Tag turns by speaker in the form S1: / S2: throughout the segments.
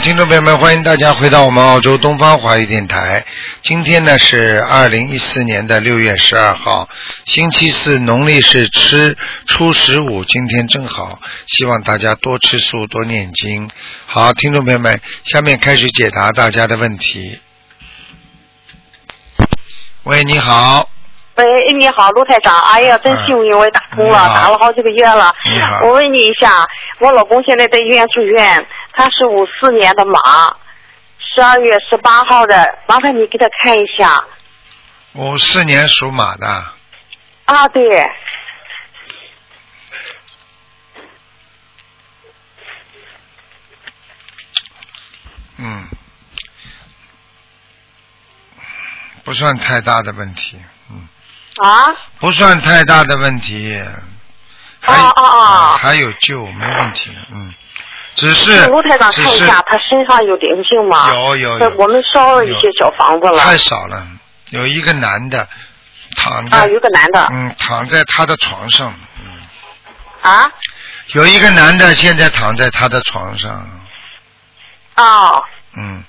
S1: 听众朋友们，欢迎大家回到我们澳洲东方华语电台。今天呢是二零一四年的六月十二号，星期四，农历是吃初十五。今天正好，希望大家多吃素，多念经。好，听众朋友们，下面开始解答大家的问题。喂，你好，
S2: 喂，你好，卢台长。哎呀，真幸运，我也打通了，打了好几个月了。我问你一下，我老公现在在医院住院，他是五四年的马，十二月十八号的，麻烦你给他看一下。
S1: 五四年属马的，
S2: 啊，对，
S1: 嗯，不算太大的问题，嗯，
S2: 啊，
S1: 不算太大的问题，还、
S2: 啊啊啊
S1: 还有救，没问题，嗯，只是
S2: 卢台长看一下，他身上有灵性吗？
S1: 有有有。
S2: 呃我们烧了一些小房子了。
S1: 太少了，有一个男的躺在，
S2: 啊，有个男的。
S1: 嗯，躺在他的床上，嗯，
S2: 啊
S1: 有一个男的现在躺在他的床上，
S2: 哦。
S1: 嗯，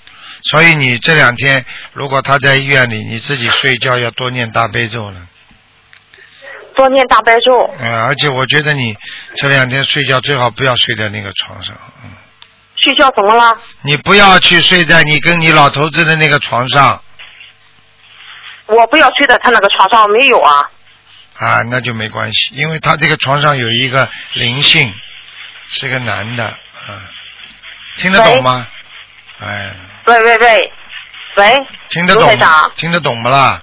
S1: 所以你这两天如果他在医院里，你自己睡觉要多念大悲咒了，
S2: 多念大悲咒。
S1: 嗯，而且我觉得你这两天睡觉最好不要睡在那个床上，嗯，
S2: 睡觉怎么了？
S1: 你不要去睡在你跟你老头子的那个床上
S2: 我不要睡在他那个床上，没有啊。
S1: 啊，那就没关系，因为他这个床上有一个灵性，是个男的，啊，听得懂吗？哎，
S2: 喂喂喂，喂，
S1: 听得懂？听得懂不啦？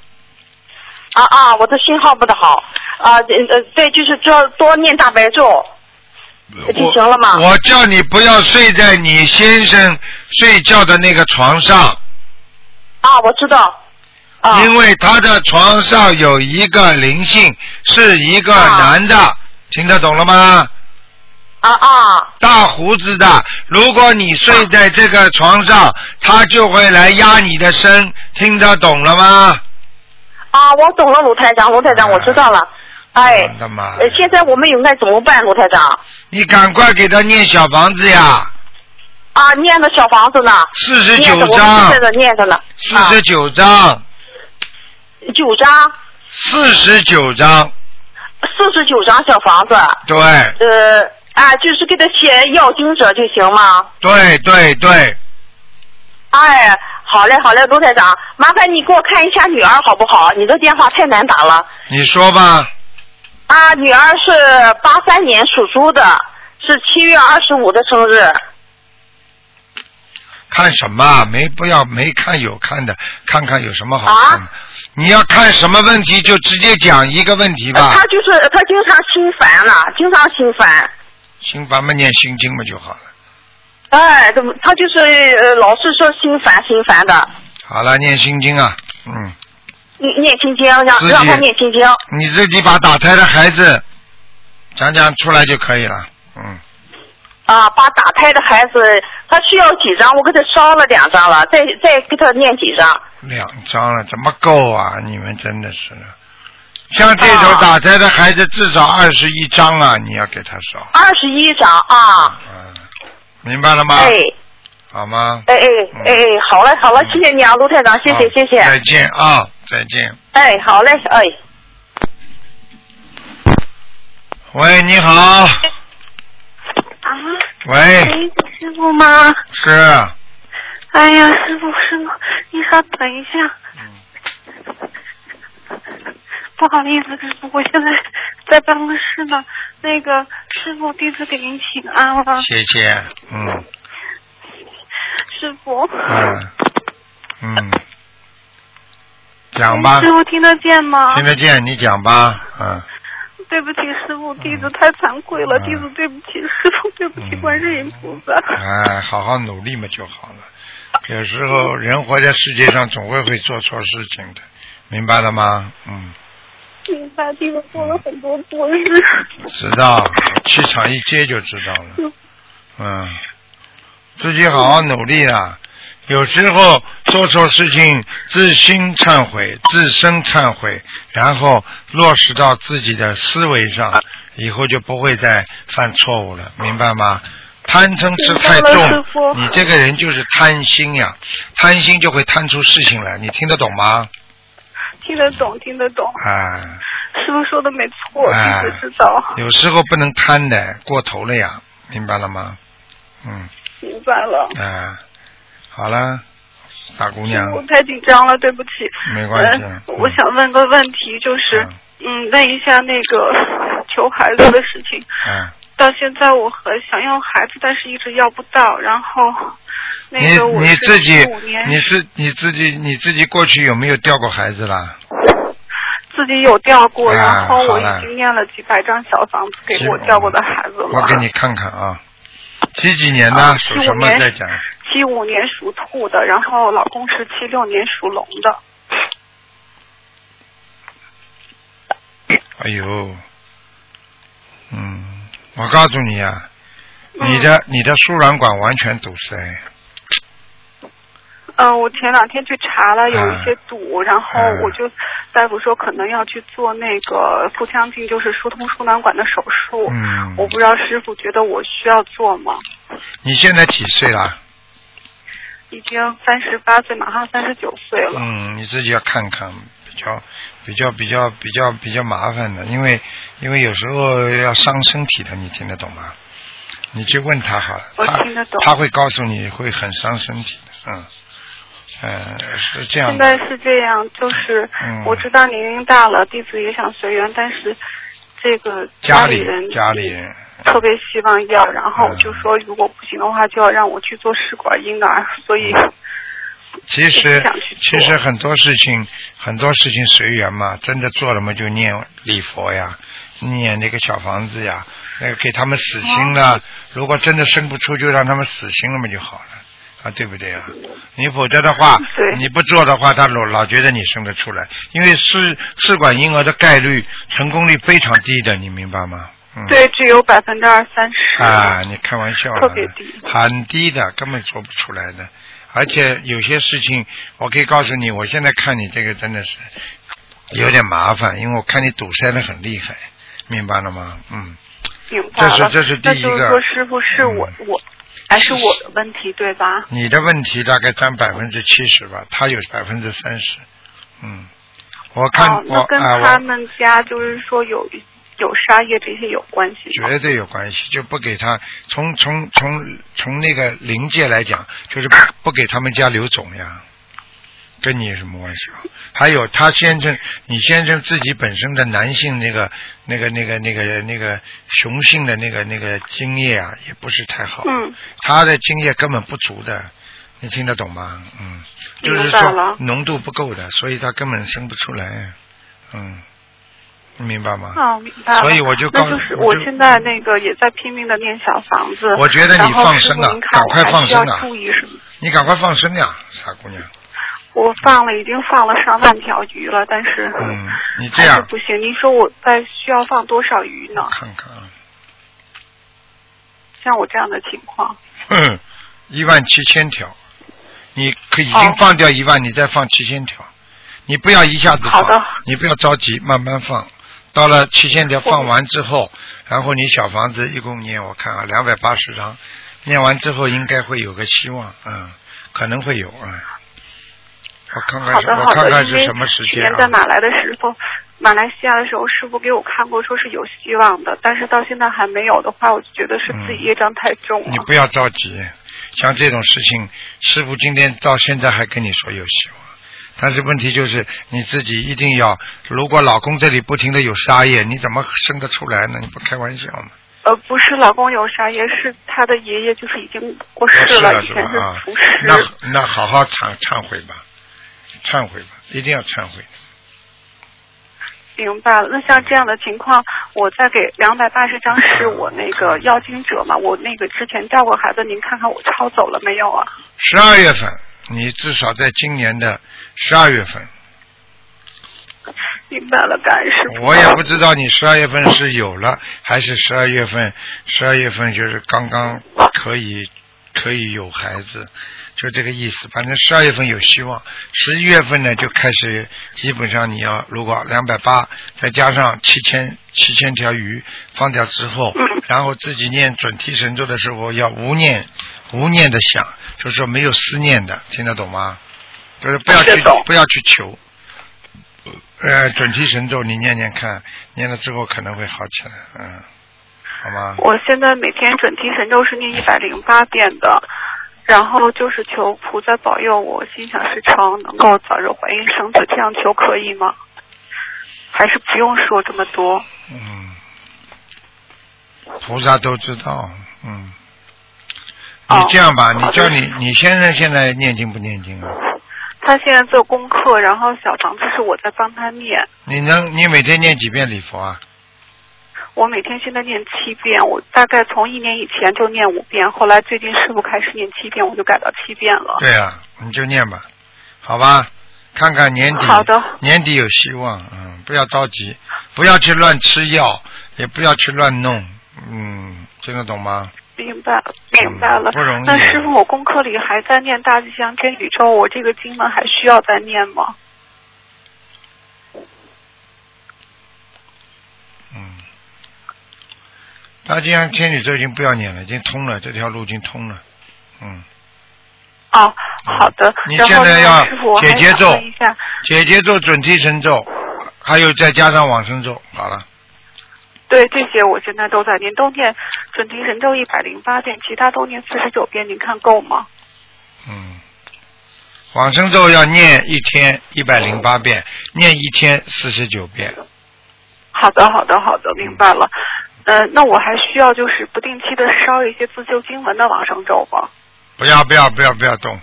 S2: 啊啊，我的信号不太好啊，呃呃，对，就是多多念大白咒，就行了吗？
S1: 我叫你不要睡在你先生睡觉的那个床上，
S2: 啊，我知道。啊
S1: 因为他的床上有一个灵性，是一个
S2: 啊
S1: 男的，听得懂了吗？
S2: 啊啊
S1: 大胡子的，如果你睡在这个床上，他就会来压你的身，听得懂了吗？
S2: 啊！我懂了，卢台长，卢台长，我知道了。哎，现在我们应该怎么办，卢台长？
S1: 你赶快给他念小房子呀，
S2: 啊，念的小房子呢？
S1: 四十九章
S2: 正，在这念着呢。
S1: 四十九章，
S2: 九张，
S1: 四十九章，
S2: 四十九张小房子。
S1: 对
S2: 呃，啊，就是给他写要经者就行吗？
S1: 对对对，
S2: 哎，好嘞，好嘞，卢台长，麻烦你给我看一下女儿好不好？你的电话太难打了。
S1: 你说吧，
S2: 啊，女儿是八三年属猪的，是七月二十五的生日。
S1: 看什么？没不要没看有看的，看看有什么好看的。
S2: 啊
S1: 你要看什么问题就直接讲一个问题吧
S2: 他。就是他经常心烦了，经常心烦。
S1: 心烦嘛，念心经嘛就好了。
S2: 哎，怎么她就是呃老是说心烦心烦的，
S1: 好了，念心经啊，嗯，
S2: 念念心经，让他念心经。
S1: 你自己把打胎的孩子讲讲出来就可以了，嗯。
S2: 啊，把打胎的孩子，他需要几张？我给他烧了两张了，再再给他念几张？
S1: 两张了，怎么够啊？你们真的是的，像这种
S2: 啊
S1: 打胎的孩子至少二十一张啊，你要给他烧，
S2: 二十一张啊！
S1: 嗯，明白了吗？
S2: 哎
S1: 好吗？
S2: 哎哎哎哎，好嘞好了，谢谢你啊，卢台长，谢谢谢谢。
S1: 再见啊，再见。
S2: 哎，好嘞，哎。
S1: 喂，你好，
S3: 啊，
S1: 喂，
S3: 哎，师傅吗？
S1: 是，
S3: 哎呀，师傅师傅，你稍等一下。不好意思，师傅，我现在在办公室呢。那个师傅，弟子给您请安了。
S1: 谢谢，嗯
S3: 师傅，
S1: 嗯嗯，讲吧
S3: 师，傅听得见吗？
S1: 听得见，你讲吧，嗯。
S3: 对不起，师傅，弟子太惭愧了，
S1: 嗯
S3: 弟子对不起师傅，对不起
S1: 嗯
S3: 观世音菩萨。
S1: 哎，好好努力嘛就好了。有时候人活在世界上，总会会做错事情的，明白了吗？嗯，
S3: 明白，弟子做了很多错事。
S1: 知道，气场一接就知道了。嗯，自己好好努力啦。有时候做错事情，自心忏悔，自身忏悔，然后落实到自己的思维上，以后就不会再犯错误了，明白吗？贪嗔痴太重，你这个人就是贪心呀，贪心就会贪出事情来，你听得懂吗？
S3: 听得懂，听得懂。
S1: 啊，
S3: 师傅说的没错，
S1: 哎
S3: 弟子知道，
S1: 有时候不能贪的，过头了呀，明白了吗？嗯，
S3: 明白了。
S1: 啊，好了，大姑娘，
S3: 我太紧张了，对不起。
S1: 没关系
S3: 我想问个问题，就是，嗯，问一下那个求孩子的事情。
S1: 嗯，
S3: 到现在我很想要孩子，但是一直要不到。然后，那
S1: 你
S3: 个我是
S1: 你自己，你自你自己你自己过去有没有掉过孩子啦？
S3: 自己有掉过，
S1: 啊
S3: 然后我已经念了几百张小房子给我掉过的孩子了。
S1: 我给你看看啊，几几年的？什么
S3: ？75年
S1: 再讲。
S3: 七五年属兔的，然后老公是七六年属龙的。
S1: 哎呦，嗯，我告诉你啊，
S3: 嗯
S1: 你的你的输卵管完全堵塞，
S3: 嗯，我前两天去查了，有
S1: 啊
S3: 一些堵，然后
S1: 嗯
S3: 我就大夫说可能要去做那个腹腔镜，就是疏通输卵管的手术。
S1: 嗯
S3: 我不知道师傅觉得我需要做吗？
S1: 你现在几岁了？
S3: 已经三十八岁，马上三十九岁了。
S1: 嗯，你自己要看看，比较比较比较比较比较麻烦的，因为因为有时候要伤身体的，你听得懂吗？你去问他好了，
S3: 我
S1: 他
S3: 听得懂
S1: 他会告诉你会很伤身体的，嗯，呃，是这样。
S3: 现，在是这样，就是
S1: 嗯。
S3: 我知道年龄大了，弟子也想随缘，但是这个
S1: 家里
S3: 里人
S1: 家里人，
S3: 特别希望要，然后
S1: 嗯
S3: 就说如果不行的话，就要让我去做试管婴儿，所以
S1: 其实其实很多事情很多事情随缘嘛，真的做了嘛就念礼佛呀，念那个小房子呀，那个给他们死心了。如果真的生不出，就让他们死心了嘛就好了。啊，对不对啊？你否则的话
S3: 对，
S1: 你不做的话，他老老觉得你生得出来，因为试试管婴儿的概率成功率非常低的，你明白吗？嗯。
S3: 对只有百分之二三十。
S1: 啊，你开玩笑了，
S3: 特别低
S1: 很低的，根本做不出来的。而且有些事情，我可以告诉你，我现在看你这个真的是有点麻烦，因为我看你堵塞的很厉害，明白了吗？嗯，
S3: 明白了。
S1: 这是这是第一个
S3: 那就是说，师傅是我、
S1: 嗯
S3: 我还是我的问题对吧？
S1: 你的问题大概占百分之七十吧，他有百分之三十。嗯，我看、
S3: 哦，
S1: 我
S3: 那跟
S1: 啊、我
S3: 他们家就是说有有杀业这些有关系？
S1: 绝对有关系，就不给他从从从从那个灵界来讲，就是不不给他们家留种呀，跟你有什么关系啊？还有他先生，你先生自己本身的男性那个那个那个那个那个雄性的那个那个精液啊，也不是太好，
S3: 嗯，
S1: 他的精液根本不足的，你听得懂吗？嗯，就是说浓度不够的，所以他根本生不出来，嗯，你明白吗？
S3: 哦，明白。
S1: 所以我就告
S3: 那就是
S1: 我
S3: 现在那个也在拼命的念小房子。
S1: 我觉得你放生啊赶快放生啊
S3: 注意什么？
S1: 你赶快放生呀，傻姑娘。
S3: 我放了，已经放了上万条鱼了，但是
S1: 嗯，你这样
S3: 不行。您说我再需要放多少鱼呢？
S1: 看看啊，
S3: 像我这样的情况，
S1: 嗯，一万七千条，你可已经
S3: 哦
S1: 放掉一万，你再放七千条，你不要一下子放
S3: 好的，
S1: 你不要着急，慢慢放。到了七千条放完之后，然后你小房子一共念，我看啊，两百八十张，念完之后应该会有个希望，嗯，可能会有，嗯。我看看，我看看是什么时间啊？
S3: 年在马来的时候，马来西亚的时候，师傅给我看过，说是有希望的，但是到现在还没有的话，我就觉得是自己业障太重了。
S1: 你不要着急，像这种事情，师傅今天到现在还跟你说有希望，但是问题就是你自己一定要，如果老公这里不停的有杀业，你怎么生得出来呢？你不开玩笑吗？
S3: 呃，不是老公有杀业是他的爷爷就是已经过世
S1: 是了
S3: 以前是厨？师。
S1: 那那好好忏忏悔吧，忏悔吧，一定要忏悔。
S3: 明白了，那像这样的情况，我再给两百八十张是我那个要经者嘛？我那个之前掉过孩子，您看看我抄走了没有啊？
S1: 十二月份，你至少在今年的十二月份，
S3: 明白了，感恩师傅。
S1: 我也不知道你十二月份是有了，还是十二月份，十二月份就是刚刚可以可以有孩子，就这个意思。反正十二月份有希望，十一月份呢就开始，基本上你要如果两百八，再加上七千七千条鱼放掉之后，然后自己念准提神咒的时候要无念无念的想，就是说没有思念的，听得懂吗？就是不要去不要去求。呃，准提神咒你念念看，念了之后可能会好起来，嗯，好吗？
S3: 我现在每天准提神咒是念一百零八遍的，然后就是求菩萨保佑我心想事成，能够早日怀孕生子，这样求可以吗？还是不用说这么多？
S1: 嗯，菩萨都知道，嗯。
S3: 哦
S1: 你这样吧，你叫你你先生现在念经不念经啊？
S3: 他现在做功课，然后小房子是我在帮他念。
S1: 你能你每天念几遍礼佛啊？
S3: 我每天现在念七遍，我大概从一年以前就念五遍，后来最近师傅开始念七遍，我就改到七遍了。
S1: 对啊，你就念吧，好吧？看看年底，
S3: 好的
S1: 年底有希望，嗯，不要着急，不要去乱吃药，也不要去乱弄，嗯，听得懂吗？
S3: 明白，明白了。
S1: 不容易
S3: 那师傅，我功课里还在念大吉祥天宇宙，我这个经文还需要再念吗？
S1: 嗯，大吉祥天宇宙已经不要念了，已经通了，这条路已经通了，嗯，
S3: 哦，好的。
S1: 你现在要
S3: 师傅，我还想
S1: 解结咒
S3: 问一下，
S1: 姐姐咒、准提神咒，还有再加上往生咒，好了，
S3: 对这些我现在都在念，都念准提神咒一百零八遍，其他都念四十九遍，您看够吗？
S1: 嗯，往生咒要念一天一百零八遍，念一天四十九遍，
S3: 好的，好的，好的，明白了。呃，那我还需要就是不定期的烧一些自救经文的往生咒吗？
S1: 不要不要不要不要动，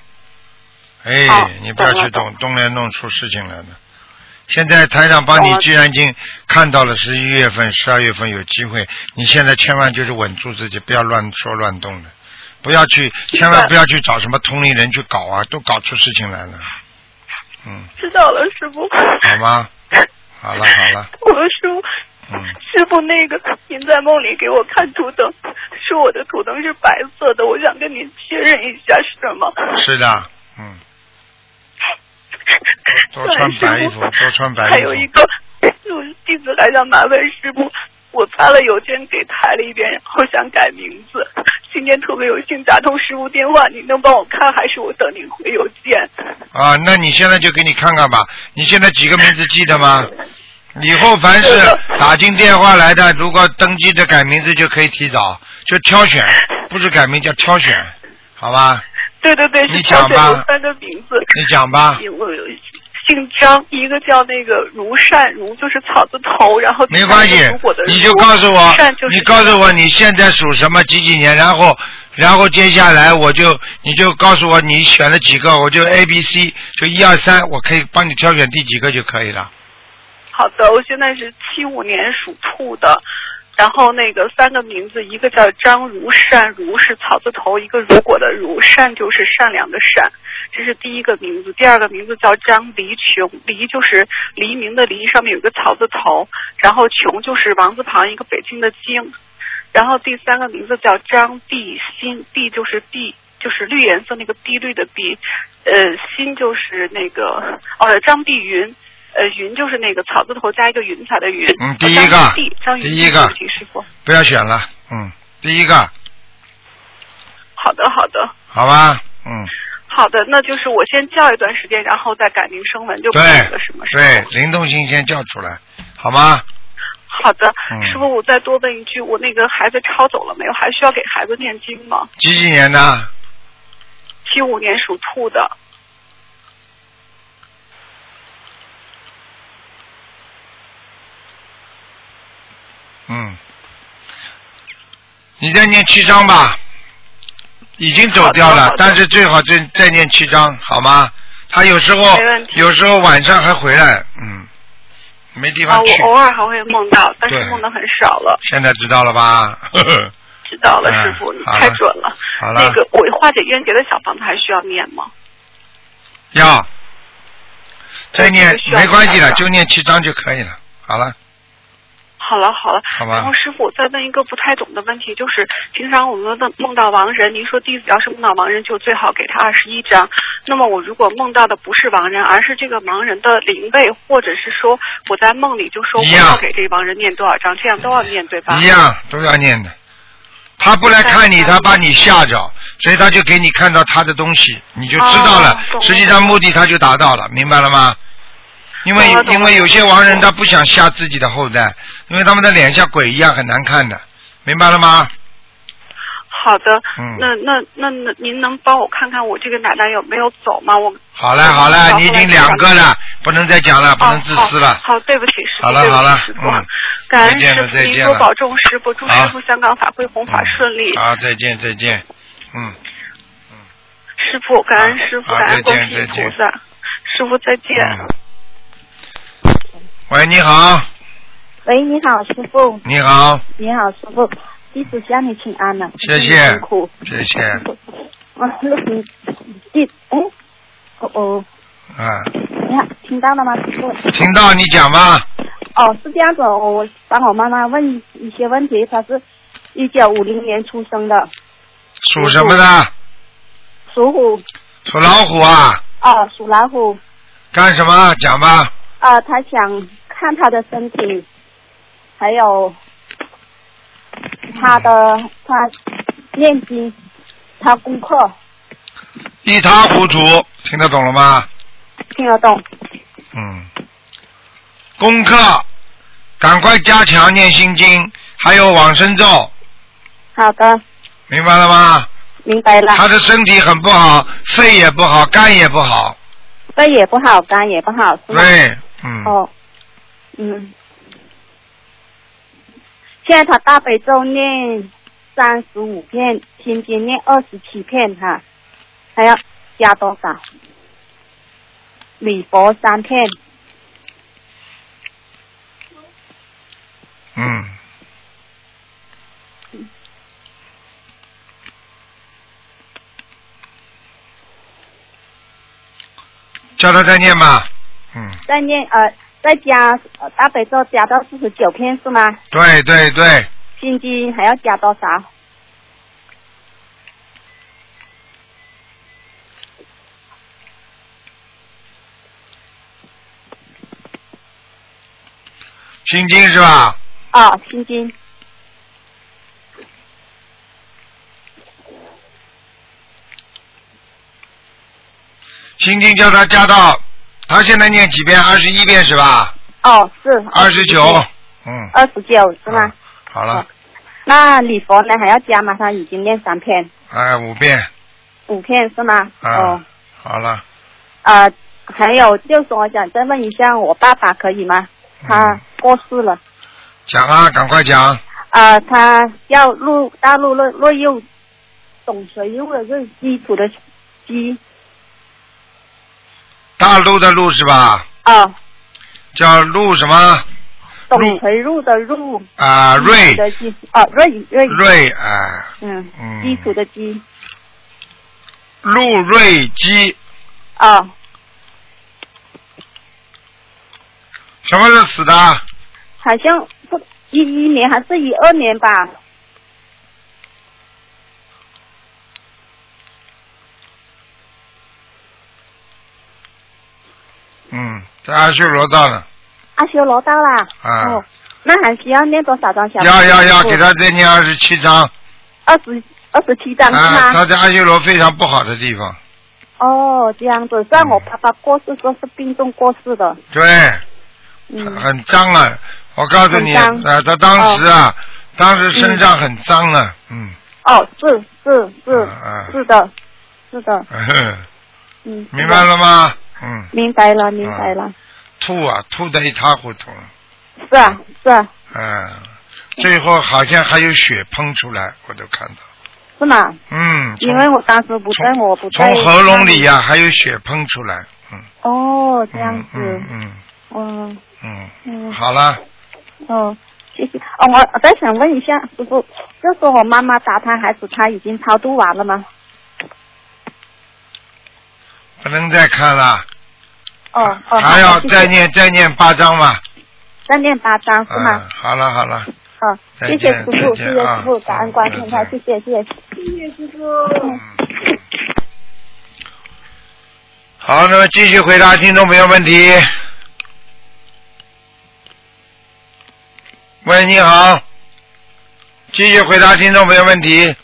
S1: 哎，
S3: 哦
S1: 你不要去动，动来弄出事情来的。现在台长帮你
S3: 懂了，
S1: 既然已经看到了十一月份、十二月份有机会，你现在千万就是稳住自己，不要乱说乱动的，不要去，千万不要去找什么同龄人去搞啊，都搞出事情来了。嗯，
S3: 知道了，师傅。
S1: 好吗？好了好了，
S3: 我说，
S1: 嗯，
S3: 师傅，那个您在梦里给我看图腾，说我的图腾是白色的，我想跟您确认一下是吗？
S1: 是的，嗯，多穿白衣服，多穿白衣服。
S3: 还有一个，我弟子还想麻烦师傅，我发了邮件给台里边，然后想改名字。今天特别有幸打通师傅电话，你能帮我看，还是我等您回邮件？
S1: 啊，那你现在就给你看看吧。你现在几个名字记得吗？以后凡是打进电话来的，如果登记的改名字就可以提早，就挑选，不是改名叫挑选，好吧？
S3: 对对对，
S1: 你
S3: 挑
S1: 讲吧
S3: 三个名字。
S1: 你讲吧，
S3: 我姓张，一个叫那个如善，如就是草字头，然后
S1: 没关系你就告诉我
S3: 善就，是
S1: 你告诉我你现在属什么几几年，然后然后接下来我就你就告诉我你选了几个，我就 A B C 就一二三，我可以帮你挑选第几个就可以了。
S3: 好的，我现在是七五年属兔的，然后那个三个名字，一个叫张如善，如是草字头，一个如果的如，善就是善良的善，这是第一个名字。第二个名字叫张黎琼，黎就是黎明的黎，上面有个草字头，然后琼就是王字旁一个北京的京，然后第三个名字叫张碧新，碧就是碧。就是绿颜色那个碧绿的碧，呃，新就是那个哦，张碧云，呃，云就是那个草字头加一个云彩的云。
S1: 嗯第一个第一个
S3: 不起师傅。
S1: 不要选了，嗯，第一个，
S3: 好的，好的，
S1: 好吧，嗯，
S3: 好的，那就是我先叫一段时间，然后再改名声文就可
S1: 对
S3: 以了，是吗？
S1: 对，灵动性先叫出来，好吗？
S3: 好的，
S1: 嗯
S3: 师傅，我再多问一句，我那个孩子抄走了没有？还需要给孩子念经吗？
S1: 几几年的？
S3: 七五年属兔的，
S1: 嗯，你再念七章吧，已经走掉了但是最好再再念七章，好吗？他有时候有时候晚上还回来，嗯，没地
S3: 啊，
S1: 方去
S3: 我。偶尔还会梦到，但是梦的很少了。
S1: 现在知道了吧？呵 呵
S3: 知道了，
S1: 嗯
S3: 师傅，你太准了。
S1: 好了
S3: 那个我化解冤结的小房子还需要念吗？
S1: 要再念没关系
S3: 了，
S1: 就念七章就可以了。好了，
S3: 好了好了，
S1: 好吧
S3: 然后师傅，我再问一个不太懂的问题，就是平常我们问梦到亡人，您说弟子要是梦到亡人，就最好给他二十一张。那么我如果梦到的不是亡人，而是这个亡人的灵位，或者是说我在梦里就说我要给这亡人念多少张，这样都要念对吧？
S1: 一样都要念的。他不来看你，他把你吓着，所以他就给你看到他的东西，你就知道了
S3: 哦。懂了
S1: 实际上目的他就达到了，明白了吗？因为因为有些亡人他不想吓自己的后代，因为他们的脸像鬼一样很难看的，明白了吗？
S3: 好的，
S1: 嗯
S3: 那那那那您能帮我看看我这个奶奶有没有走吗？我
S1: 好嘞好嘞，你已经两个了，不能再讲了，不能自私了
S3: 哦。好，好对不起师傅，
S1: 好了好了
S3: 师傅
S1: 嗯
S3: 感恩师傅，
S1: 了再见
S3: 多保重师傅，祝师傅香港法会弘法顺利。
S1: 好，再见再见，嗯嗯，
S3: 师傅，感恩师傅，
S1: 再
S3: 感恩观世
S1: 见再见
S3: 音菩萨。师傅再见。
S1: 嗯。喂，你好，
S4: 喂，你好，师傅。
S1: 你好，
S4: 你好，师傅。弟子向你请安了。
S1: 谢谢
S4: 辛苦。
S1: 谢谢，
S4: 弟，哎，哦哦，
S1: 啊，
S4: 你好，听到了吗，师傅？
S1: 听到你讲吧，
S4: 哦，是这样子，我我帮我妈妈问一些问题，她是一九五零年出生的，
S1: 属什么的？
S4: 属虎，
S1: 属老虎啊？
S4: 哦，属老虎，
S1: 干什么？讲吧。
S4: 啊，他想看他的身体，还有他的他念经，他功课
S1: 一塌糊涂，听得懂了吗？
S4: 听得懂？
S1: 嗯。功课，赶快加强念心经，还有往生咒，
S4: 好的，
S1: 明白了吗？
S4: 明白了。
S1: 他的身体很不好，肺也不好，肝也不好。
S4: 肺也不好，肝也不好，是吗？
S1: 对，嗯。
S4: 哦，嗯。现在他大悲咒念三十五片，心经念二十七片哈，还要加多少？礼佛三片，
S1: 嗯。叫他再念吧。嗯，
S4: 再念呃再加呃大悲咒加到四十九片是吗？
S1: 对对对，
S4: 心经还要加多少？
S1: 心经是吧？
S4: 哦，心经
S1: 心经叫他加到，他现在念几遍？二十一遍是吧？
S4: 哦是
S1: 二十九，嗯，
S4: 二十九是吗？
S1: 好了，
S4: 那礼佛呢还要加吗？他已经念三遍，
S1: 哎，五遍，
S4: 五遍是吗？
S1: 啊
S4: 哦。
S1: 好了，
S4: 呃，还有就是我想再问一下，我爸爸可以吗？他过世了，
S1: 讲啊，赶快讲，
S4: 啊、他要入大陆陆陆佑，懂谁用的是基础的基，
S1: 大陆的陆是吧？
S4: 啊、
S1: 叫陆什么？
S4: 董垂入的入，
S1: 啊，瑞
S4: 的基，啊，瑞瑞，
S1: 瑞啊，
S4: 嗯，
S1: 嗯。
S4: 基础的基，
S1: 陆瑞基，
S4: 啊、
S1: 什么时候死的？
S4: 好像不一一年还是一二年吧，
S1: 嗯，在阿修罗道呢。
S4: 阿修罗到啦，
S1: 啊
S4: 哦，那还需要念多少张小？
S1: 要要要，给他再念二十七张。
S4: 二十二十七张是
S1: 啊，
S4: 吗？
S1: 他在阿修罗非常不好的地方。
S4: 哦，这样子，像我爸爸过世说是病重过世的，
S1: 对，
S4: 嗯，
S1: 很脏啊！我告诉你，啊，他当时啊，当时身上很脏啊，嗯，
S4: 哦，是是是、
S1: 啊
S4: 是的，是的，
S1: 嗯
S4: 嗯，
S1: 明白了吗？嗯，
S4: 明白了，明白了，
S1: 吐啊，吐得一塌糊涂，
S4: 是啊是啊，
S1: 嗯，最后好像还有血喷出来，我都看到，
S4: 是吗？
S1: 嗯，
S4: 因为我当时不在，我不在。
S1: 从喉咙里呀、还有血喷出来，嗯，
S4: 哦，这样子，
S1: 嗯嗯
S4: 嗯。
S1: 嗯
S4: 嗯
S1: 嗯，好了，
S4: 哦，谢谢。哦，我我再想问一下师傅，就是我妈妈打胎孩子，她已经超度完了吗？
S1: 不能再看了，
S4: 哦哦，
S1: 还要再念再念八章嘛，
S4: 再再念八张是吗
S1: 嗯？，好了好了，
S4: 好，谢谢
S1: 见
S4: 师傅，谢谢师傅，
S1: 啊
S4: 感恩观世音菩萨，
S1: 嗯
S4: 谢谢谢谢。谢谢师傅。
S1: 嗯。好，那么继续回答听众朋友问题。喂，你好，继续回答听众朋友问题。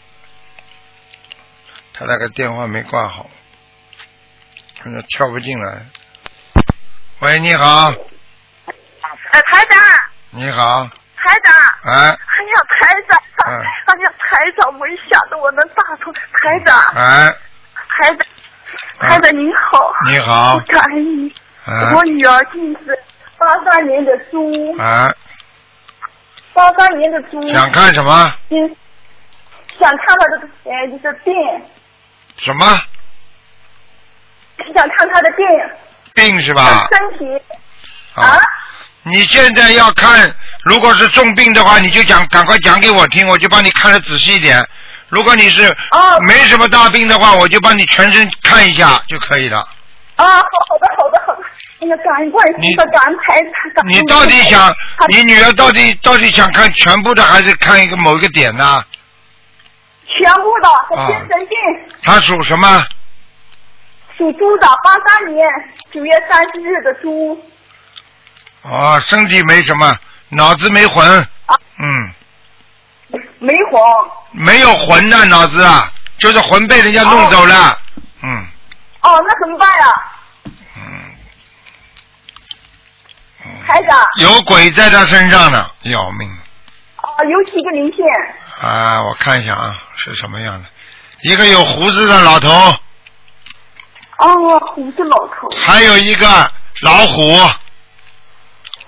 S1: 他那个电话没挂好，现在跳不进来。喂，你好，
S5: 哎，台长，
S1: 你好，
S5: 台长，
S1: 哎，
S5: 哎呀，台长，
S1: 嗯
S5: 哎呀，台长，没想到我能打通，台长，
S1: 哎，
S5: 台长，台长您好，
S1: 你好。
S5: 我，感恩你，
S1: 哎。
S5: 我，女儿今是八三年的猪，
S1: 哎，
S5: 八三年的猪，
S1: 想看什么？
S5: 嗯，想看他的呃就是病，
S1: 什么？
S5: 想看他的病，
S1: 病是吧？
S5: 身体
S1: 啊
S5: 啊，
S1: 你现在要看，如果是重病的话，你就讲，赶快讲给我听，我就帮你看的仔细一点。如果你是
S5: 哦
S1: 没什么大病的话，我就帮你全身看一下就可以了。
S5: 啊，好好的好的好的，哎呀，感恩观世音菩萨，感恩台长，感恩
S1: 你到底想，你女儿到底到底想看全部的，还是看一个某一个点呢？
S5: 全部的精神病。
S1: 她属什么？
S5: 属猪的，八三年九月三十日的猪。
S1: 哦，身体没什么，脑子没魂。
S5: 啊
S1: 嗯，
S5: 没魂。
S1: 没有魂的脑子啊，就是魂被人家弄走了。嗯
S5: 哦，那怎么办呀？
S1: 嗯
S5: 孩子，
S1: 有鬼在他身上呢，要命
S5: 哦，有几个灵线？
S1: 啊！我看一下啊，是什么样的？一个有胡子的老头，
S5: 哦，虎是老头，
S1: 还有一个老虎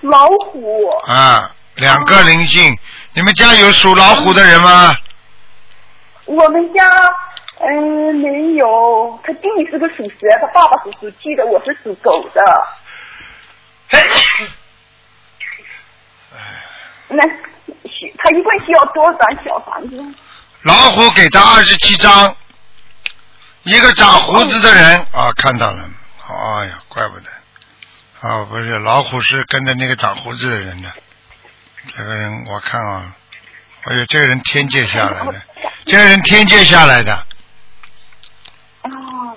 S5: 老虎。
S1: 啊，两个灵性。你们家有属老虎的人吗？
S5: 我们家嗯没有，他弟弟是个属蛇，他爸爸是属鸡的，我是属狗的。那需他一共需要多少小房子？
S1: 老虎给他二十七张，一个长胡子的人啊，看到了，哎呀，怪不得，啊，不是老虎是跟着那个长胡子的人的，这个人我看啊，哎呀，这个人天界下来的，这个人天界下来的。
S5: 哦，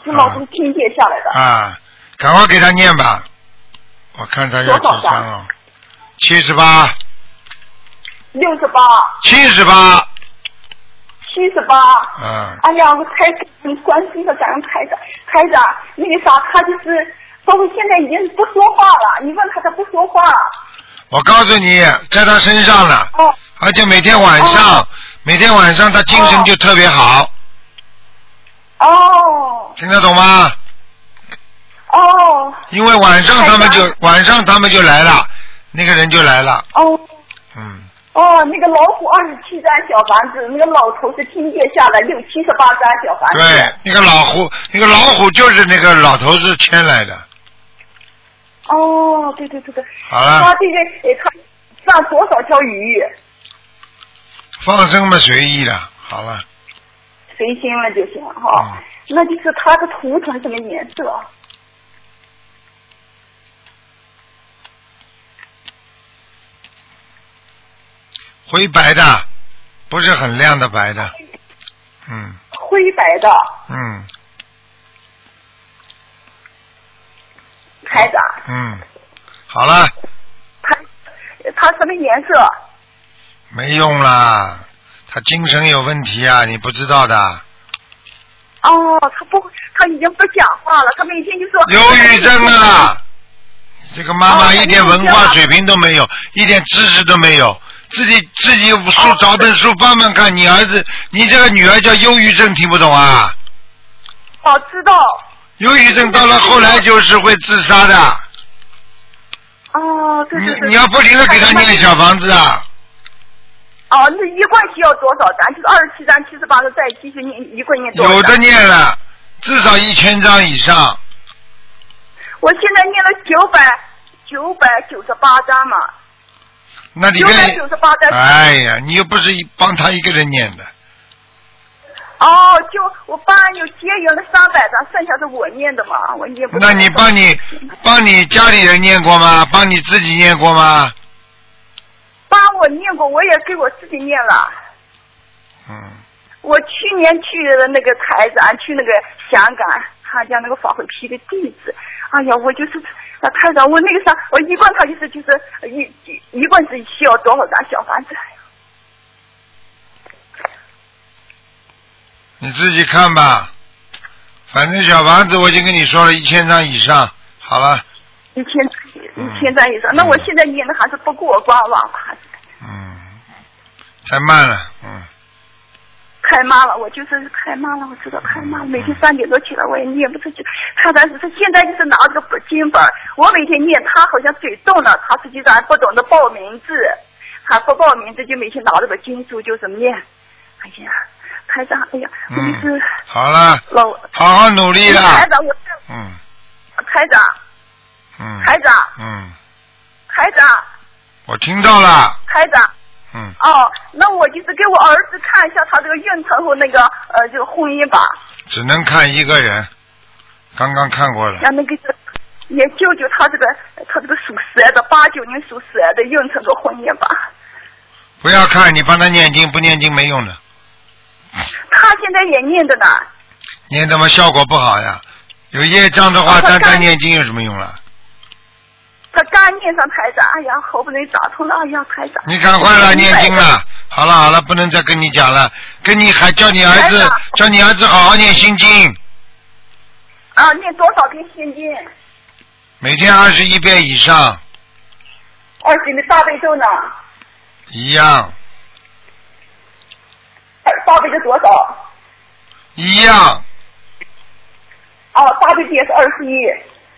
S5: 是老虎天界下来的。
S1: 啊，赶快给他念吧，我看他要几
S5: 多少张？
S1: 张啊，七十八，
S5: 六
S1: 十八，
S5: 七十八。
S1: 嗯，
S5: 哎呀，我台长，你关心的感恩台长，台长，那个啥，他就是，包括现在已经不说话了，你问他他不说话。
S1: 我告诉你，在他身上了。
S5: 哦。
S1: 而且每天晚上，
S5: 哦。
S1: 每天晚上他精神就特别好，
S5: 哦。
S1: 听得懂吗？
S5: 哦。
S1: 因为晚上他们就晚上他们就来了，那个人就来了，
S5: 哦。
S1: 嗯，
S5: 哦，那个老虎二十七张小房子，那个老头是天界下来六七十八张小房子。
S1: 对，那个老虎，那个老虎就是那个老头子牵来的，
S5: 哦，对对对对。
S1: 好了
S5: 他这个，呃，他放多少条鱼？
S1: 放生嘛随意的，好了，
S5: 随心了就行了哈。
S1: 嗯
S5: 那就是他的图腾什么颜色？
S1: 灰白的，不是很亮的白的，嗯。
S5: 灰白的，
S1: 嗯。
S5: 孩子。
S1: 嗯，好了，
S5: 他他什么颜色？
S1: 没用啦，他精神有问题啊，你不知道的。
S5: 哦，他不，他已经不讲话了，他每天就说
S1: 忧郁症啊！这个妈妈
S5: 哦
S1: 一点文化水平都没有，一点知识都没有，自己自己书
S5: 哦
S1: 找本书翻翻看。你儿子，你这个女儿叫忧郁症，听不懂啊？
S5: 哦，知道。
S1: 忧郁症到了后来就是会自杀的。
S5: 哦，对
S1: 你
S5: 对对。
S1: 你要不停的给他念小房子啊！
S5: 哦，那一共需要多少张？就是二十七张、七十八张，再继续念，一共念多少张？
S1: 有的念了，至少一千张以上。
S5: 我现在念了九百九百九十八张嘛。
S1: 那里面
S5: 998张，
S1: 哎呀，你又不是帮他一个人念的，
S5: 哦，就我帮有结缘了三百张，剩下是我念的嘛，我念不。
S1: 那你帮你帮你家里人念过吗？帮你自己念过吗？
S5: 帮我念过，我也给我自己念了。
S1: 嗯，
S5: 我去年去的那个台长，去那个香港参加那个法会批的弟子，哎呀，我就是啊台长，我那个啥，我一贯他就是就是一一一贯是需要多少张小房子？
S1: 你自己看吧。反正小房子我已经跟你说了一千张以上，好了。
S5: 一千一千张以上，那我现在念的还是不过关吧，还是
S1: 嗯，太慢了，嗯。
S5: 太慢了，我就是太慢了，我知道太慢了。每天三点多起来，我也念不出去。他但是他现在就是拿着个经本，我每天念，他好像嘴动了，他实际上还不懂得报名字，还不报名字就每天拿着个经书就是念。哎呀，台长，哎呀，我就是
S1: 嗯，好了，
S5: 老
S1: 好好努力了。
S5: 台长，我
S1: 嗯
S5: 台长，
S1: 嗯。
S5: 台长，
S1: 嗯，
S5: 台长，
S1: 我听到了。
S5: 台长。
S1: 嗯，
S5: 哦，那我就是给我儿子看一下他这个运程和那个呃这个婚姻吧，
S1: 只能看一个人，刚刚看过了。
S5: 让那个也救救他这个他这个属蛇的八九年属蛇的运程和婚姻吧。
S1: 不要看，你帮他念经，不念经没用的，
S5: 他现在也念着呢，
S1: 念他妈效果不好呀。有业障的话，单单念经有什么用了？
S5: 他刚念上台长，哎呀，好不容易打通了，哎呀，台长。
S1: 你赶快了，念经了。好了好了，不能再跟你讲了，跟你还叫你儿子，叫你儿子好好念心经，
S5: 啊，念多少遍心经？
S1: 每天二十一遍以上，
S5: 二十的大悲咒呢？
S1: 一样
S5: 大悲咒多少？
S1: 一样，
S5: 哦，大悲咒也是二十一，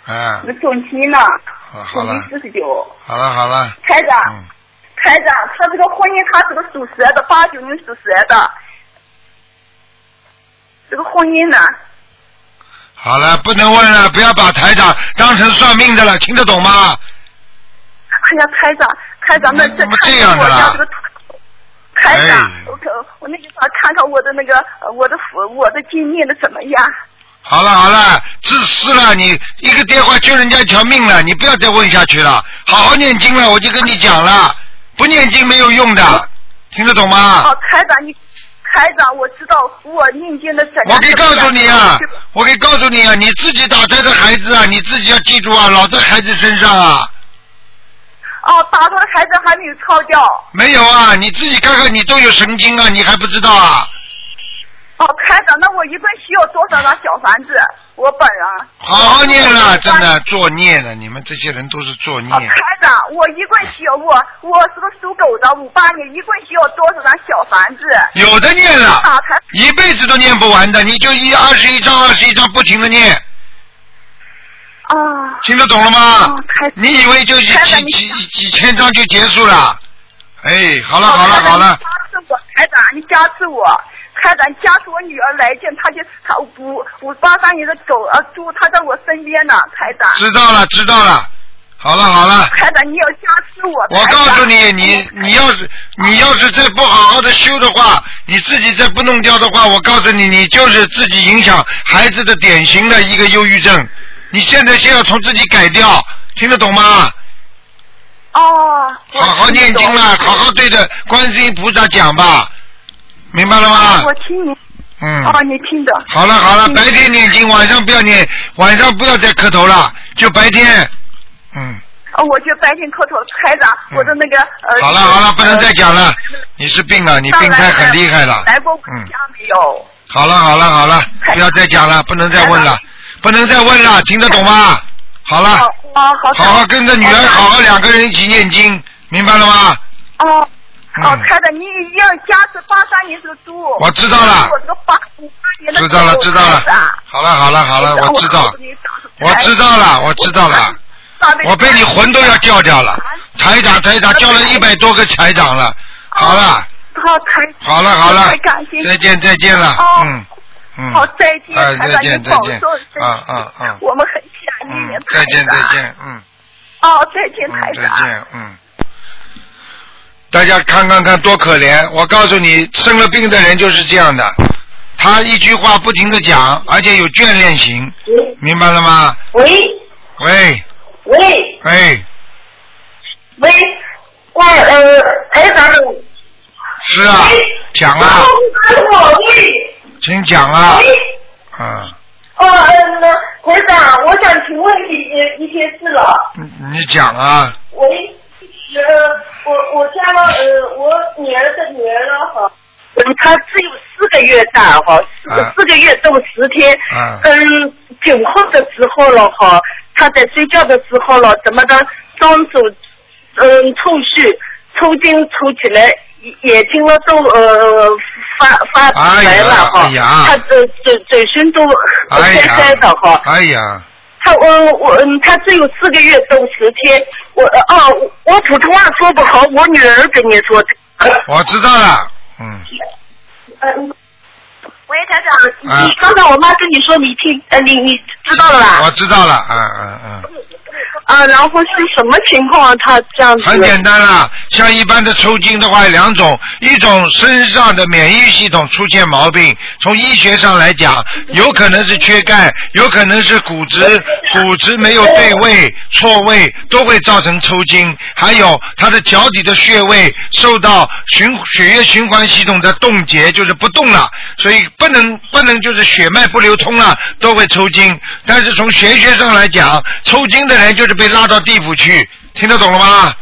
S1: 嗯，
S5: 那总提呢？
S1: 好了好了
S5: 总提四十九。
S1: 好了好了，
S5: 台长，
S1: 嗯，
S5: 台长，他这个婚姻他是个属蛇的，八九年属蛇的，这个婚姻呢？
S1: 好了，不能问了，不要把台长当成算命的了，听得懂吗？
S5: 哎呀，台长，台长，那这
S1: 怎么
S5: 看
S1: 这样
S5: 这个台长
S1: 哎，
S5: 我可我那个啥，看看我的那个呃我的福，我的经念的怎么样？
S1: 好了好了，自私了，你一个电话救人家一条命了，你不要再问下去了，好好念经了，我就跟你讲了，不念经没有用的，听得懂吗？
S5: 哦，台长你。台长，我知道我念经的怎样。
S1: 我可以告诉你啊，我可以告诉你啊，你自己打胎的孩子啊，你自己要记住啊，老在孩子身上啊。
S5: 哦，打胎的孩子还没有超掉。
S1: 没有啊，你自己看看，你都有神经啊，你还不知道啊？
S5: 哦，台长，那我一共需要多少张小房子？我本人。
S1: 好好念了，真的作孽的，你们这些人都是作孽
S5: 哦，。台长，我一共需要我我是个属狗的，五八年，一共需要多少张小房子？
S1: 有的念了，一辈子都念不完的，你就一二十一张二十一张不停的念，
S5: 啊。
S1: 听得懂了吗
S5: 哦台？
S1: 你以为就几几几几千张就结束了？哎，好了好了好了，
S5: 加持我，台长，你加持我女儿来见，他就他五五八三年的狗啊猪，他在我身边呢，台长。
S1: 知道了知道了，好了好了。
S5: 台长，你要加持我。
S1: 我告诉你，你你要是你要是再不好好的修的话，你自己再不弄掉的话，我告诉你，你就是自己影响孩子的典型的一个忧郁症。你现在先要从自己改掉，听得懂吗？
S5: 哦。
S1: 好好念经了，好好对着观世音菩萨讲吧，明白了吗
S5: 啊我？听你。
S1: 嗯。
S5: 哦，你听的。
S1: 好了好了，白天念经，晚上不要念，晚上不要再磕头了，就白天。嗯。
S5: 哦，我就白天磕头，台长，
S1: 嗯
S5: 我的那个呃。
S1: 好了好了，不能再讲了
S5: 呃，
S1: 你是病了，你病态很厉害了。
S5: 来过我
S1: 嗯。
S5: 家没有？
S1: 好了好了好了，不要再讲了，不能再问了，不能再问了，听得懂吗？好了，
S5: 哦哦，好。
S1: 好好跟着女儿，
S5: 哦
S1: 好好两个人一起念经，明白了吗？
S5: 哦。哦
S1: 嗯，
S5: 台长，你一定要加持八三年是个猪。
S1: 我知道了
S5: 我这个八五八年的
S1: 知道了知道了，好了好了好了，我知道我知道了我知道了，我被你魂都要掉掉了，台长台长叫了一百多个台长了，好了
S5: 好，台。
S1: 好了好了再见再见了，
S5: 哦
S1: 嗯嗯，
S5: 好，再见，
S1: 哎再
S5: 台长，你
S1: 见再见
S5: 保重身体。
S1: 啊啊啊
S5: 我们很想
S1: 嗯
S5: 念，
S1: 再见再。见，嗯。
S5: 哦，再见，台长。
S1: 见，嗯。大家看看看多可怜！我告诉你，生了病的人就是这样的，他一句话不停的讲，而且有眷恋型，明白了吗？
S2: 喂。
S1: 喂，
S2: 喂。
S1: 喂，
S2: 喂，喂，呃，
S1: 讲啊，请讲啊，啊，
S2: 哦，嗯，那台长，我想请问你呃一些事了。
S1: 你你讲啊，
S2: 喂，呃，我我家呃，我女儿的女儿呢，哈，嗯，她只有四个月大哈，四、
S1: 啊。
S2: 四个月都十天，
S1: 啊。
S2: 嗯，九号的时候了哈，她在睡觉的时候了，怎么的，双手嗯抽搐，抽筋抽起来，眼眼睛了都呃发发出来了哈，
S1: 哎呀
S2: 她的嘴嘴唇都
S1: 哎
S2: 开开的哈。
S1: 呀，，哎呀，
S2: 他我我嗯，他只有四个月都十天，我呃哦，我我普通话说不好，我女儿跟你说的。
S1: 我知道了，嗯，
S2: 嗯，喂，台长，
S1: 啊
S2: 你刚才我妈跟你说，你听呃，你你知道了吧？
S1: 我知道了，嗯嗯嗯。
S2: 啊，然后是什么情况啊？他这样子？
S1: 很简单啦，像一般的抽筋的话，两种，一种身上的免疫系统出现毛病，从医学上来讲，有可能是缺钙，有可能是骨质骨质没有对位、错位，都会造成抽筋。还有他的脚底的穴位受到循血液循环系统的冻结，就是不动了，所以不能不能就是血脉不流通了，都会抽筋。但是从玄学上来讲，抽筋的人就是被拉到地府去，听得懂了吗？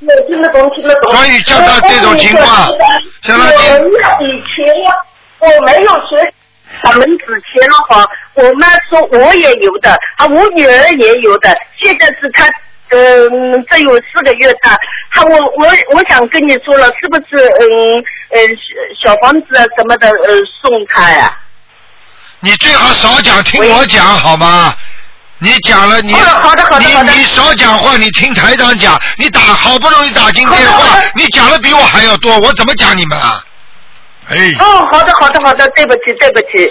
S2: 我听得懂，听得懂。
S1: 所以像他这种情况
S2: 我
S1: 像他这
S2: 我以前呀，我没有学法门之前的话，我妈说我也有的，啊，我女儿也有的，现在是她。嗯，这有四个月大，他我我我想跟你说了，是不是嗯呃小小房子啊什么的呃送他呀、
S1: 你最好少讲，听我讲好吗？你讲了，你、
S2: 哦好的好的好的
S1: 你你少讲话，你听台长讲，你打好不容易打进电话你讲的比我还要多，我怎么讲你们啊？哎，
S2: 哦，好的好的好的，对不起对不起，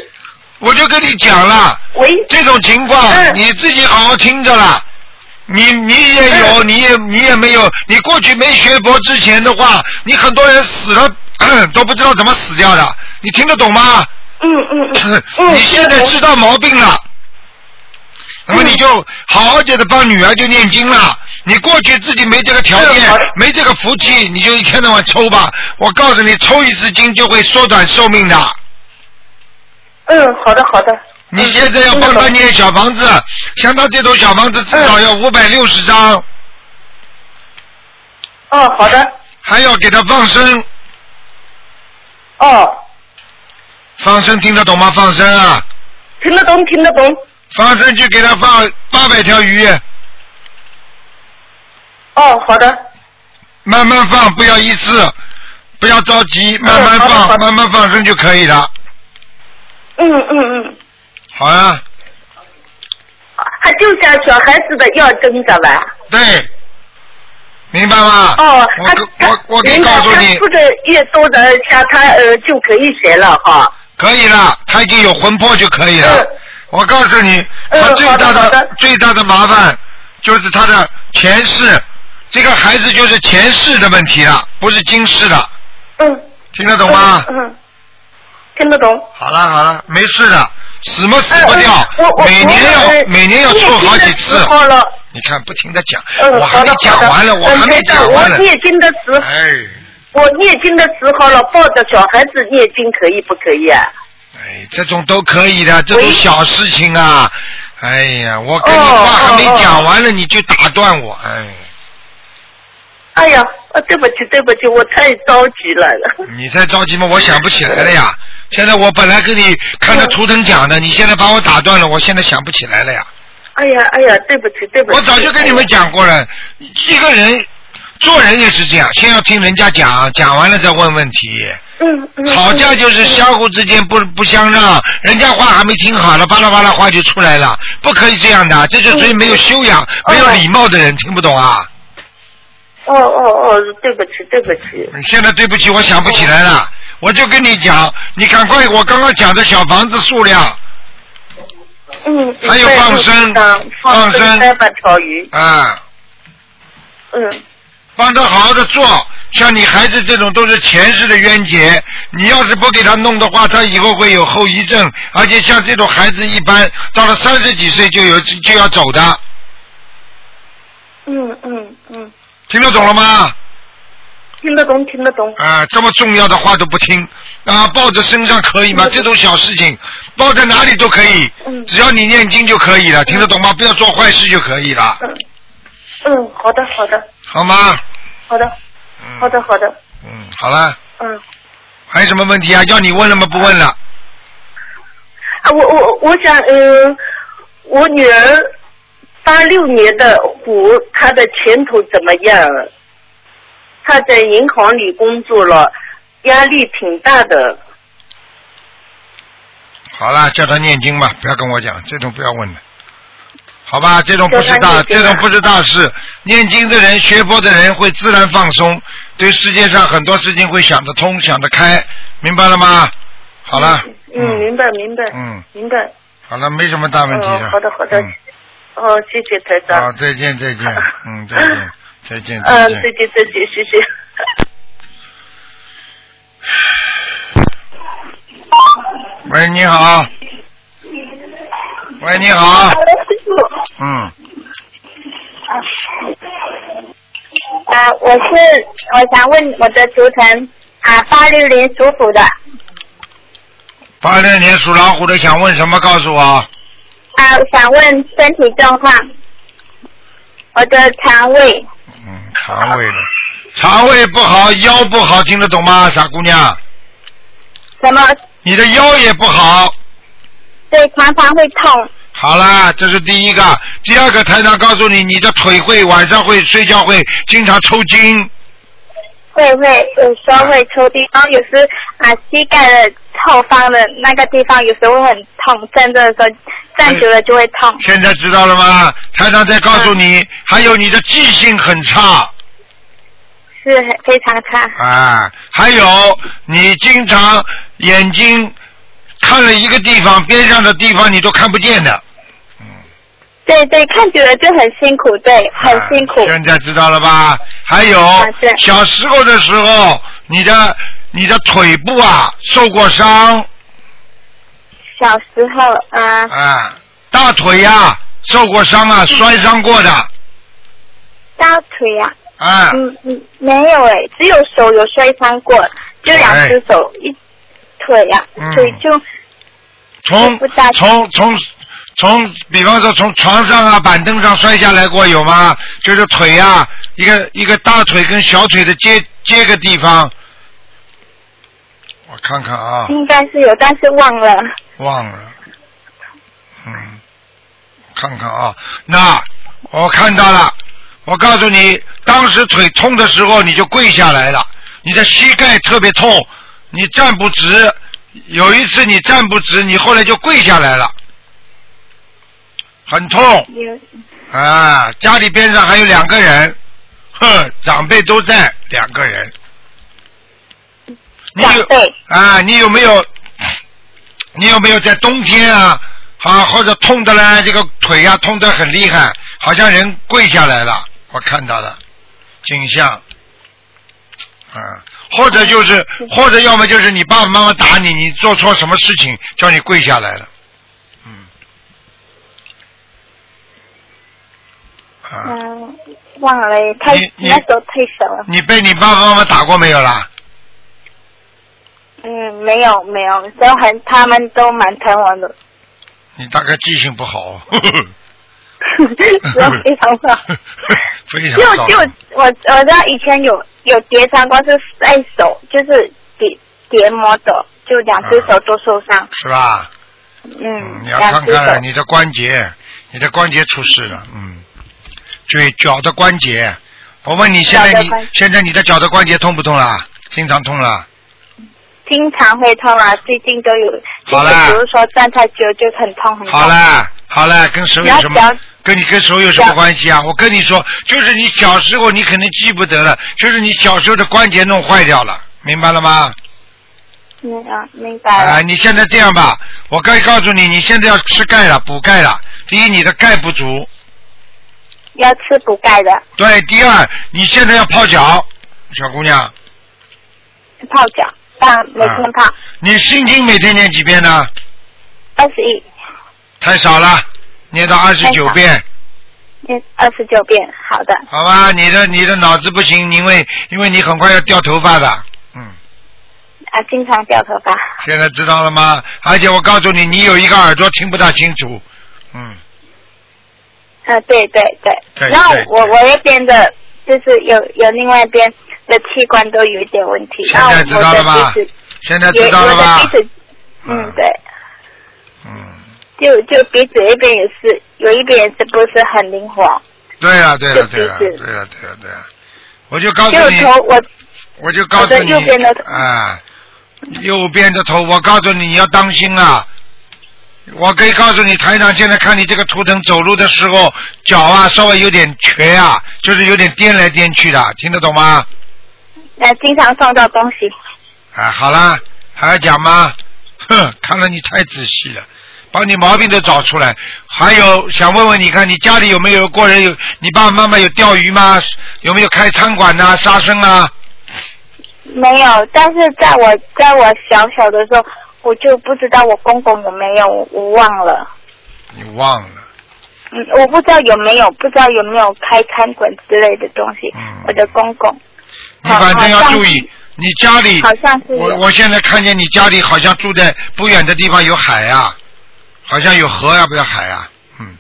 S1: 我就跟你讲了，
S2: 喂，
S1: 这种情况、
S2: 嗯。
S1: 你自己好好听着了。你你也有，
S2: 嗯。
S1: 你也你也没有，你过去没学佛之前的话，你很多人死了 都不知道怎么死掉的，你听得懂吗？
S2: 嗯嗯嗯。嗯，
S1: 你现在知道毛病了，那么你就好好点的帮女儿就念经了。你过去自己没这个条件没这个福气，你就一天到晚抽吧。我告诉你，抽一次经就会缩短寿命的。
S2: 嗯，好的好的。
S1: 你现在要帮他念小房子，像他这种小房子至少要五百六十张，
S2: 哦，好的。
S1: 还要给他放生，
S2: 哦，
S1: 放生听得懂吗？放生啊，
S2: 听得懂，听得懂。
S1: 放生就给他放八百条鱼，
S2: 哦，好的。
S1: 慢慢放，不要一次，不要着急，慢慢放，慢慢放生就可以了。
S2: 嗯嗯嗯，
S1: 好啊。
S2: 他就像小孩子的要挣着吧？
S1: 对，明白吗？
S2: 哦，
S1: 我我我可以告诉你
S2: 他，四个月多的，像他呃就可以学了哈。
S1: 可以了，他已经有魂魄就可以了。
S2: 嗯
S1: 我告诉你，
S2: 嗯
S1: 他最大
S2: 的
S1: 最大的麻烦就是他的前世，这个孩子就是前世的问题了，不是今世的，
S2: 嗯。
S1: 听得懂吗？
S2: 嗯，嗯听得懂。
S1: 好了好了，没事的，死么死不掉每年
S2: 我
S1: 要
S2: 呃
S1: 每年要抽好几次
S2: 念经的时。候了。
S1: 你看不停的讲，
S2: 嗯，
S1: 我还没讲完了，我
S2: 嗯
S1: 还没讲完了
S2: 我。念经的时候，
S1: 哎
S2: 我念经的时候了，抱着小孩子念经可以不可以啊？
S1: 哎，这种都可以的，这种小事情啊。哎呀，我跟你
S2: 哦
S1: 话还没讲完了，你就打断我，哎。
S2: 哎呀，啊，对不起，对不起，我太着急了。
S1: 你太着急吗？我想不起来了呀。现在我本来跟你看着图腾讲的，你现在把我打断了，我现在想不起来了呀。
S2: 哎呀，哎呀，对不起，对不起。
S1: 我早就跟你们讲过了，一个人做人也是这样，先要听人家讲，讲完了再问问题。
S2: 嗯嗯。
S1: 吵架就是相互之间不不相让，人家话还没听好了，巴拉巴拉话就出来了，不可以这样的，这就属于没有修养、没有礼貌的人，听不懂啊？
S2: 哦哦哦，对不起，对不起。
S1: 现在对不起，我想不起来了，我就跟你讲，你赶快，我刚刚讲的小房子数量
S2: 嗯。
S1: 还有放生
S2: 放
S1: 放生
S2: 三百条鱼。
S1: 啊，
S2: 嗯。
S1: 帮他好好的做。像你孩子这种都是前世的冤结，你要是不给他弄的话，他以后会有后遗症。而且像这种孩子，一般到了三十几岁就有就要走的，
S2: 嗯嗯嗯。
S1: 听得懂了吗？
S2: 听得懂，听得懂。
S1: 啊，这么重要的话都不听啊，抱着身上可以吗？这种小事情抱在哪里都可以，
S2: 嗯
S1: 只要你念经就可以了，听得懂吗？不要做坏事就可以了，
S2: 嗯嗯，好的，好的，
S1: 好吗？
S2: 好的，
S1: 嗯，
S2: 好的，好的。
S1: 嗯，好了，
S2: 嗯，
S1: 还有什么问题啊？要你问了吗？不问了。
S2: 啊，我我我想，嗯，我女儿八六年的虎，她的前途怎么样？她在银行里工作了，压力挺大的。
S1: 好了，叫她念经吧，不要跟我讲，这种不要问了。好吧，这种不是大，这种不是大事。念经的人、学佛的人会自然放松，对世界上很多事情会想得通、想得开，明白了吗？好了。
S2: 嗯，明白明白。
S1: 嗯，
S2: 明白。
S1: 好了，没什么大问题了。
S2: 哦好的好的
S1: 嗯
S2: 哦，谢谢台长。
S1: 好，再见 再见，嗯，再见再见再
S2: 嗯，
S1: 见
S2: 再。见再见，谢谢。
S1: 喂，你好。喂，你好。嗯，
S6: 啊，我是我想问我的图腾啊，八六年属虎的
S1: 八六年属老虎的想问什么？告诉我。
S6: 啊，我想问身体状况，我的肠胃
S1: 嗯，肠胃的，肠胃不好，腰不好，听得懂吗，傻姑娘？
S6: 什么
S1: 你的腰也不好。
S6: 对常常会痛，
S1: 好啦，这是第一个。第二个，台长告诉你，你的腿会晚上会睡觉会经常抽筋。
S6: 会会有时候会抽筋，然后有时啊膝盖的后方的那个地方有时候会很痛，站着的时候站久了就会痛。
S1: 现在知道了吗？台长在告诉你，还有你的记性很差
S6: 是很非常差，
S1: 啊，还有你经常眼睛看了一个地方，边上的地方你都看不见的。
S6: 嗯对对，看久了就很辛苦，对，很辛苦
S1: 啊。现在知道了吧？还有、
S6: 是
S1: 小时候的时候，你的你的腿部啊受过伤
S6: 小时候啊，
S1: 啊，大腿呀、受过伤啊，摔伤过的
S6: 大腿呀、
S1: 啊。
S6: 嗯嗯，没有哎，只有手有摔伤过，就两只手，一腿呀、
S1: 嗯。
S6: 腿就
S1: 从从从从，比方说从床上啊、板凳上摔下来过有吗？就是腿呀、一个一个大腿跟小腿的接接个地方，我看看啊，
S6: 应该是有，但是忘了。
S1: 忘了，嗯，看看啊，那我看到了，我告诉你，当时腿痛的时候你就跪下来了，你的膝盖特别痛，你站不直，有一次你站不直，你后来就跪下来了，很痛
S6: 有
S1: 啊！家里边上还有两个人，哼，长辈都在，两个人。你啊？你有没有？你有没有在冬天啊，啊或者痛的呢？这个腿啊痛得很厉害，好像人跪下来了，我看到了景象，啊，或者就是，或者要么就是你爸爸妈妈打你，你做错什么事情叫你跪下来了，嗯，啊，
S6: 嗯，忘了，太那时候太小了。
S1: 你被你爸爸妈妈打过没有啦？
S6: 嗯，没有没有，都很他们都蛮疼我的，
S1: 你大概记性不好，
S6: 是 非常棒。
S1: 非常
S6: 就就我我知道以前有有叠伤过，是在手，就是叠叠磨的，就两只手都受伤。
S1: 是吧？
S6: 嗯，
S1: 你要看看。你的关节，你的关节出事了，嗯，对脚的关节。我问你，现在你现在你的脚的关节痛不痛啦？经常痛啦？
S6: 经常会痛啊，最近都有，就是比如说站太久就很痛很痛。
S1: 好了好了，跟手有什么？跟你跟手有什么关系啊？我跟你说，就是你小时候你肯定记不得了，就是你小时候的关节弄坏掉了，明白了吗？
S6: 嗯啊，明白了。
S1: 啊，你现在这样吧，我该告诉你，你现在要吃钙了，补钙了。第一，你的钙不足；
S6: 要吃补钙的，
S1: 对，第二，你现在要泡脚，小姑娘。
S6: 泡脚，但每天泡
S1: 你心经每天念几遍呢？
S6: 二十一，
S1: 太少了，念到二十九遍。
S6: 念二十九遍，好的。
S1: 好吧？你的你的脑子不行，因为因为你很快要掉头发的，嗯，
S6: 啊，经常掉头发。
S1: 现在知道了吗？而且我告诉你，你有一个耳朵听不大清楚，嗯，
S6: 呃，对对对。
S1: 对
S6: 然后我我那边的，就是有有另外一边的器官都有一点问题。
S1: 现在知道了吧现在知道了吧
S6: 嗯，对，
S1: 嗯，
S6: 就就鼻子一边也是，有一边也是不是很灵活。
S1: 对了对了
S6: 就
S1: 对了
S6: 鼻子
S1: 对了对了对了，我就告诉你，
S6: 就头我
S1: 我就告诉你，
S6: 右边的头
S1: 啊，右边的头，我告诉你，你要当心啊！我可以告诉你，台长现在看你这个图腾走路的时候，脚啊稍微有点瘸啊，就是有点颠来颠去的，听得懂吗？
S6: 呃经常撞到东西。
S1: 啊，好啦，还要讲吗？哼，看来你太仔细了，把你毛病都找出来。还有想问问你看，你家里有没有过人有？你爸爸妈妈有钓鱼吗？有没有开餐馆呐、杀生啊？
S6: 没有，但是在我在我小小的时候，我就不知道我公公有没有，我我忘了。
S1: 你忘了？
S6: 嗯，我不知道有没有，不知道有没有开餐馆之类的东西。
S1: 嗯
S6: 我的公公
S1: 你反正要注意，你家里
S6: 好像是有
S1: 我我现在看见你家里好像住在不远的地方有海啊，好像有河呀、不要海啊。嗯，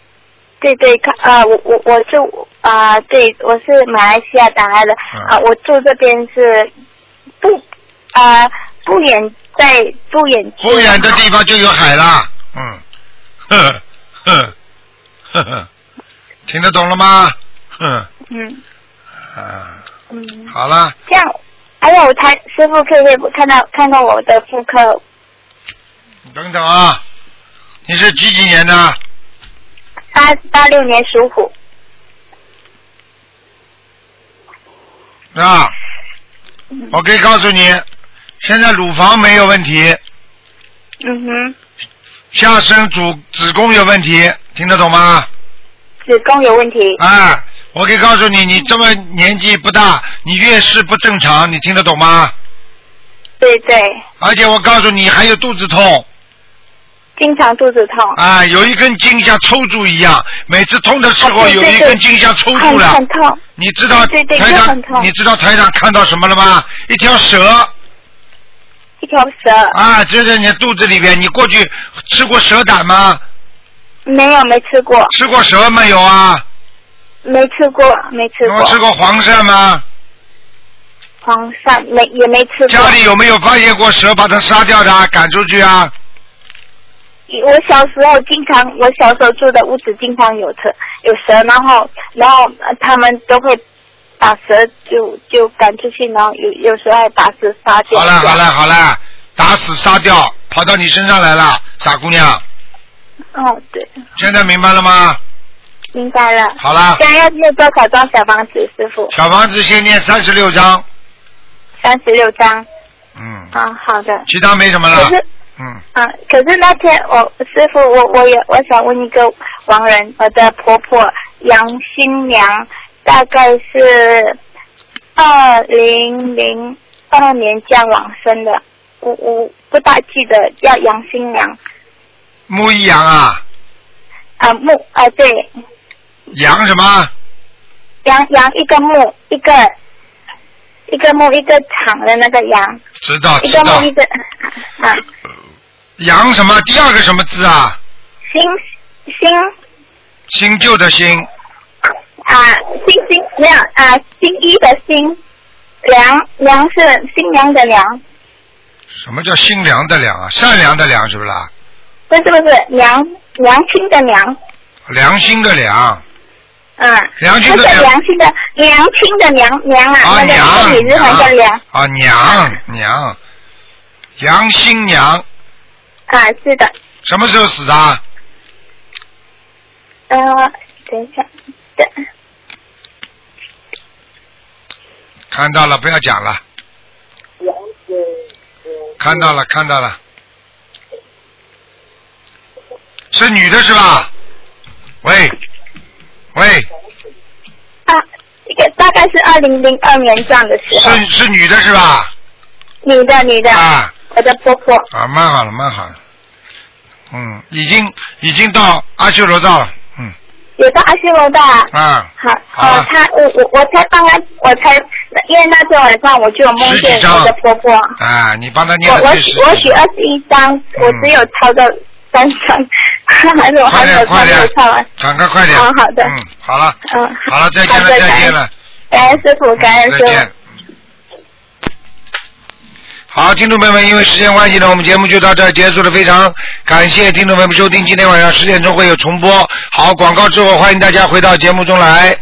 S6: 对对，看啊、我我我住啊、对，我是马来西亚打来的。
S1: 嗯
S6: 啊、我住这边是不啊、不远在不远
S1: 不远的地方就有海啦。嗯，呵呵呵呵，听得懂了吗？嗯，
S6: 嗯
S1: 啊，
S6: 嗯，
S1: 好了，
S6: 这样，还有他师傅可以看到看到我的妇科
S1: 等等啊，你是几几年的？
S6: 八八六年属虎，
S1: 啊，我可以告诉你，现在乳房没有问题，
S6: 嗯哼，
S1: 下身主子宫有问题，听得懂吗？
S6: 子宫有问题，
S1: 啊，我可以告诉你，你这么年纪不大，你月事不正常，你听得懂吗？
S6: 对对，
S1: 而且我告诉你，还有肚子痛
S6: 经常肚子痛，
S1: 啊，有一根筋像抽住一样，每次痛的时候有一根筋像抽住了。
S6: 很痛，
S1: 你知道
S6: 对对
S1: 台长你知道台长看到什么了吗？一条蛇
S6: 一条蛇，
S1: 啊，就在你的肚子里边。你过去吃过蛇胆吗？
S6: 没有没吃过，
S1: 吃过蛇没有啊？
S6: 没吃过没吃过，
S1: 有吃过黄鳝吗？
S6: 黄鳝没也没吃过，
S1: 家里有没有发现过蛇把它杀掉的啊，赶出去啊？
S6: 我小时候经常，我小时候住的屋子经常有蛇，有蛇，然后然后呃他们都会把蛇就就赶出去，然后有有时候还把蛇杀掉。
S1: 好了好了好了，打死杀掉，跑到你身上来了，傻姑娘，
S6: 哦，对，
S1: 现在明白了吗？
S6: 明白了。
S1: 好了，
S6: 现在要念多少张小房子，师傅？
S1: 小房子先念三十六张，
S6: 三十六张。
S1: 嗯，
S6: 啊，好的。
S1: 其他没什么了
S6: 可是，
S1: 嗯，
S6: 啊，可是那天我师傅，我我也我想问一个亡人，我的婆婆杨新娘，大概是二零零二年降往生的，我我不大记得叫杨新娘。
S1: 木一阳啊，
S6: 啊木啊对。
S1: 杨什么？
S6: 杨杨一个木一个一个木一个厂的那个杨，
S1: 知道
S6: 一
S1: 知道。
S6: 个木一个啊
S1: 阳什么？第二个什么字啊？
S6: 新新
S1: 新旧的新，
S6: 啊，新新没有啊，新一的新，良良是新娘的良，
S1: 什么叫新良的良啊？善良的良是不是啦？
S6: 不是不是良良心的良，
S1: 良心的良，
S6: 嗯，
S1: 良心的良。
S6: 良心的良心的良娘啊，
S1: 啊
S6: 那女字旁的良。
S1: 啊娘娘，杨新娘
S6: 啊，是的，
S1: 什么时候死的啊？
S6: 呃，等一下，对，
S1: 看到了，不要讲了。看到了，看到了，是女的是吧？喂，喂，
S6: 啊，这个大概是二零零二年这样的时候，
S1: 是是女的是吧？
S6: 女的女的，
S1: 啊
S6: 我的婆婆，
S1: 啊，蛮好了，蛮好了。嗯，已经已经到阿修罗道了。嗯，
S6: 已有到阿修罗道。
S1: 啊，
S6: 好，
S1: 好
S6: 哦，他我我我才刚刚我才，因为那天晚上我就有梦见我的婆婆，
S1: 啊，你帮他念了
S6: 我
S1: 最十几
S6: 许我许二十一张，我只有抄到三张，还是我还没有抄没有
S1: 快点
S6: 抄完。，
S1: 赶快快点。
S6: 好好的
S1: 嗯，好了，
S6: 嗯，
S1: 好了，再见了，再见了。
S6: 感恩师傅，感恩师傅。。
S1: 好，听众朋友们，因为时间关系呢，我们节目就到这儿结束了。非常感谢听众朋友们收听，今天晚上十点钟会有重播。好，广告之后欢迎大家回到节目中来。